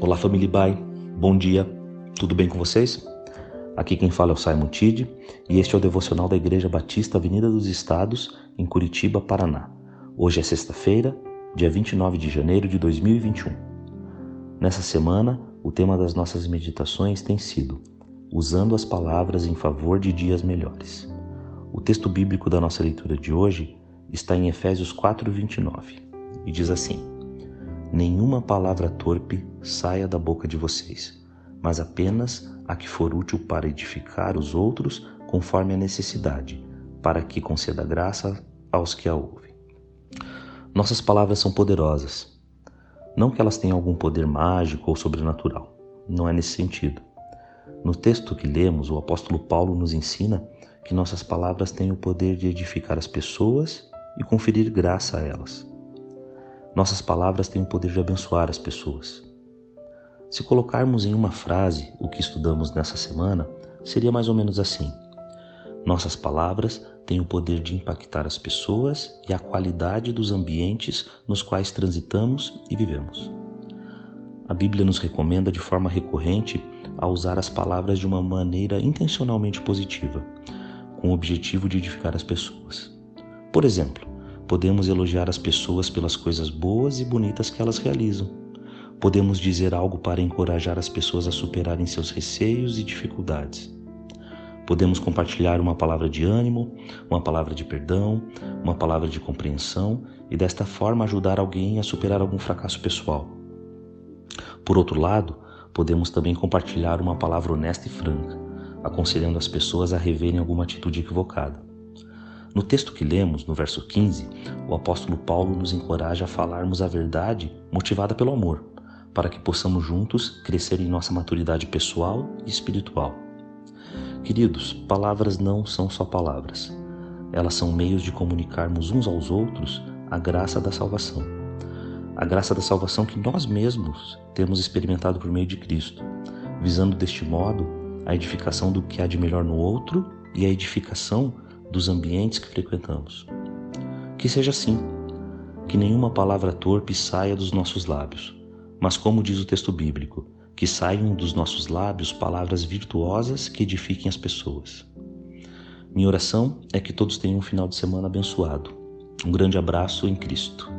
Olá, família Bai. Bom dia. Tudo bem com vocês? Aqui quem fala é o Simon Tide e este é o devocional da Igreja Batista Avenida dos Estados, em Curitiba, Paraná. Hoje é sexta-feira, dia 29 de janeiro de 2021. Nessa semana, o tema das nossas meditações tem sido Usando as palavras em favor de dias melhores. O texto bíblico da nossa leitura de hoje está em Efésios 4:29 e diz assim: Nenhuma palavra torpe saia da boca de vocês, mas apenas a que for útil para edificar os outros conforme a necessidade, para que conceda graça aos que a ouvem. Nossas palavras são poderosas. Não que elas tenham algum poder mágico ou sobrenatural. Não é nesse sentido. No texto que lemos, o apóstolo Paulo nos ensina que nossas palavras têm o poder de edificar as pessoas e conferir graça a elas. Nossas palavras têm o poder de abençoar as pessoas. Se colocarmos em uma frase o que estudamos nessa semana, seria mais ou menos assim: Nossas palavras têm o poder de impactar as pessoas e a qualidade dos ambientes nos quais transitamos e vivemos. A Bíblia nos recomenda de forma recorrente a usar as palavras de uma maneira intencionalmente positiva, com o objetivo de edificar as pessoas. Por exemplo, Podemos elogiar as pessoas pelas coisas boas e bonitas que elas realizam. Podemos dizer algo para encorajar as pessoas a superarem seus receios e dificuldades. Podemos compartilhar uma palavra de ânimo, uma palavra de perdão, uma palavra de compreensão e desta forma ajudar alguém a superar algum fracasso pessoal. Por outro lado, podemos também compartilhar uma palavra honesta e franca, aconselhando as pessoas a reverem alguma atitude equivocada. No texto que lemos, no verso 15, o apóstolo Paulo nos encoraja a falarmos a verdade motivada pelo amor, para que possamos juntos crescer em nossa maturidade pessoal e espiritual. Queridos, palavras não são só palavras. Elas são meios de comunicarmos uns aos outros a graça da salvação. A graça da salvação que nós mesmos temos experimentado por meio de Cristo, visando deste modo a edificação do que há de melhor no outro e a edificação dos ambientes que frequentamos. Que seja assim, que nenhuma palavra torpe saia dos nossos lábios, mas, como diz o texto bíblico, que saiam dos nossos lábios palavras virtuosas que edifiquem as pessoas. Minha oração é que todos tenham um final de semana abençoado. Um grande abraço em Cristo.